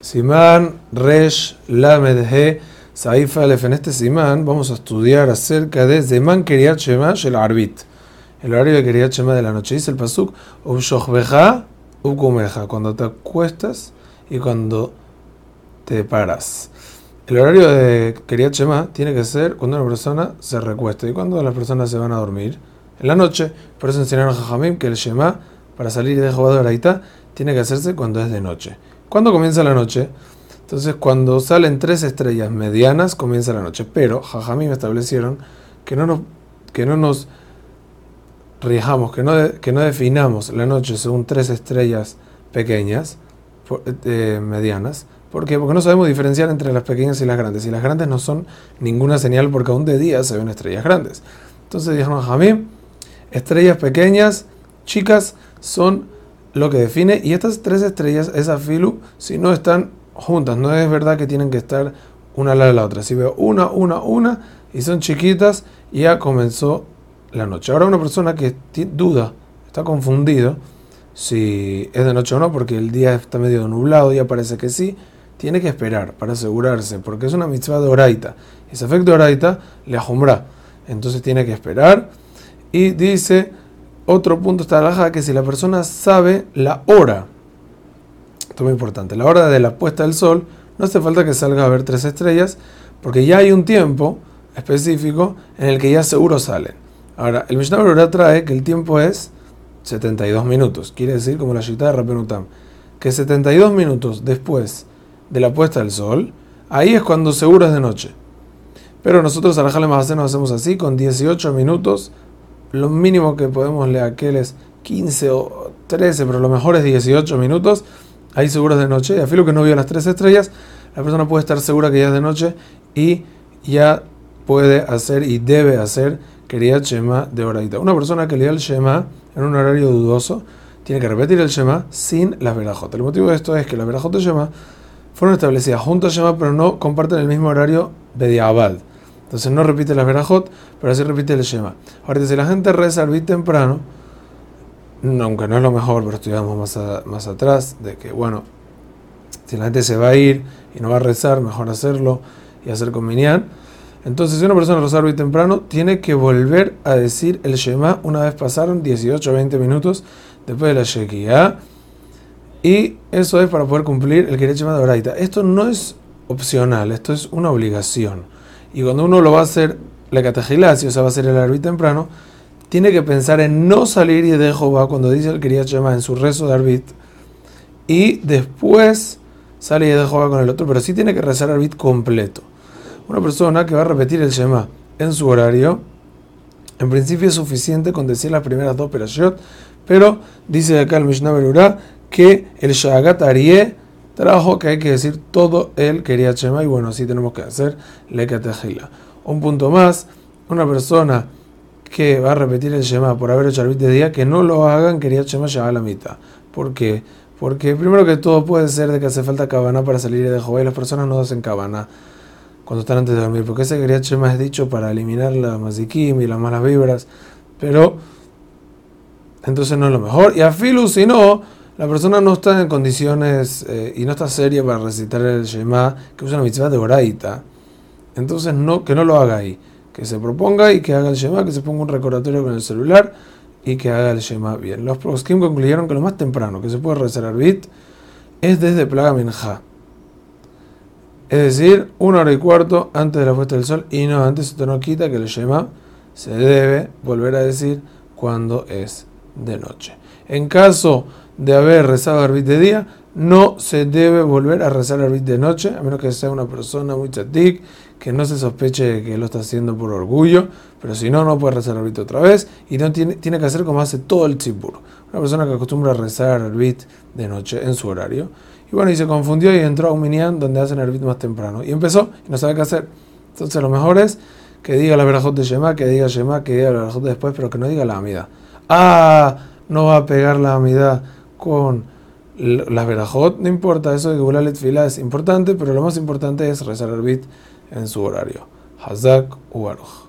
Simán Resh Lamed He Saif Aleph. En este Simán vamos a estudiar acerca de Zeman Keriat Shema el Arbit, el horario de Keriat Shema de la noche. Dice el Pasuk: cuando te acuestas y cuando te paras. El horario de Keriat Shema tiene que ser cuando una persona se recuesta y cuando las personas se van a dormir en la noche. Por eso enseñaron a Jajamim que el Shema, para salir de Jobad de tiene que hacerse cuando es de noche. ¿Cuándo comienza la noche? Entonces, cuando salen tres estrellas medianas, comienza la noche. Pero Jajamim establecieron que no nos, que no nos rijamos, que no, que no definamos la noche según tres estrellas pequeñas, eh, medianas. ¿Por qué? Porque no sabemos diferenciar entre las pequeñas y las grandes. Y las grandes no son ninguna señal porque aún de día se ven estrellas grandes. Entonces dijeron Jajamim, estrellas pequeñas, chicas, son lo que define. Y estas tres estrellas, esa filu, si no están juntas, no es verdad que tienen que estar una al lado de la otra. Si veo una, una, una y son chiquitas, ya comenzó la noche. Ahora una persona que duda, está confundido si es de noche o no, porque el día está medio nublado, ya parece que sí, tiene que esperar para asegurarse, porque es una mitzvah de oraita. Ese efecto oraita le ajumbra. Entonces tiene que esperar. Y dice otro punto está la que si la persona sabe la hora, esto es muy importante, la hora de la puesta del sol, no hace falta que salga a ver tres estrellas, porque ya hay un tiempo específico en el que ya seguro salen. Ahora, el Mishnah Berurah trae que el tiempo es 72 minutos, quiere decir como la cita de Rapenutam, que 72 minutos después de la puesta del sol, ahí es cuando seguro es de noche. Pero nosotros a la nos hacemos así, con 18 minutos lo mínimo que podemos leer aquel es 15 o 13, pero lo mejor es 18 minutos. Ahí seguros de noche. Y a filo que no vio las tres estrellas, la persona puede estar segura que ya es de noche y ya puede hacer y debe hacer quería Shema de oraita. Una persona que lea el Shema en un horario dudoso tiene que repetir el Shema sin las verajotas. El motivo de esto es que las verajotas Shema fueron establecidas junto a Shema, pero no comparten el mismo horario Bediabad. Entonces no repite las verajot, pero así repite el Shema. Ahora, si la gente reza al temprano, aunque no es lo mejor, pero estudiamos más, más atrás, de que, bueno, si la gente se va a ir y no va a rezar, mejor hacerlo y hacer con Minyan. Entonces, si una persona reza al temprano, tiene que volver a decir el Shema una vez pasaron 18 o 20 minutos después de la Shekiah. Y eso es para poder cumplir el Kiret Shema de. Esto no es opcional, esto es una obligación. Y cuando uno lo va a hacer, la catagilasi, o sea, va a hacer el arbit temprano, tiene que pensar en no salir y de Jehová cuando dice el quería Shema en su rezo de arbit y después sale y de Jehová con el otro, pero sí tiene que rezar arbit completo. Una persona que va a repetir el Shema en su horario, en principio es suficiente con decir las primeras dos perashot, pero dice acá el Mishnah Berurah que el Shagat Arieh trabajo que hay que decir todo el quería Shema y bueno, así tenemos que hacer Lekatejila. Un punto más, una persona que va a repetir el Shema por haber hecho el de día, que no lo hagan quería Shema ya a la mitad. ¿Por qué? Porque primero que todo puede ser de que hace falta cabana para salir de Jehová y las personas no hacen cabana cuando están antes de dormir, porque ese quería Shema es dicho para eliminar la mazikim y las malas vibras, pero entonces no es lo mejor. Y a Filu, si no, la persona no está en condiciones eh, y no está seria para recitar el Shema, que usa una mitzvah de oraita, entonces no, que no lo haga ahí. Que se proponga y que haga el Shema, que se ponga un recordatorio con el celular y que haga el Shema bien. Los proskim concluyeron que lo más temprano que se puede rezar bit es desde Plaga Minja. Es decir, una hora y cuarto antes de la puesta del sol y no antes, esto no quita que el Shema se debe volver a decir cuando es de noche. En caso de haber rezado arbit de día, no se debe volver a rezar arbit de noche, a menos que sea una persona muy chatic, que no se sospeche que lo está haciendo por orgullo, pero si no, no puede rezar arbit otra vez y no tiene, tiene que hacer como hace todo el tzipur. Una persona que acostumbra a rezar arbit de noche en su horario. Y bueno, y se confundió y entró a un minyan donde hacen arbit más temprano. Y empezó y no sabe qué hacer. Entonces lo mejor es que diga la verajot de Shema, que diga Shema, que diga la verajot después, pero que no diga la amida. Ah, no va a pegar la amida con las verajot, no importa, eso de Gulalet Fila es importante, pero lo más importante es rezar el bit en su horario. Hazak Ubaruch.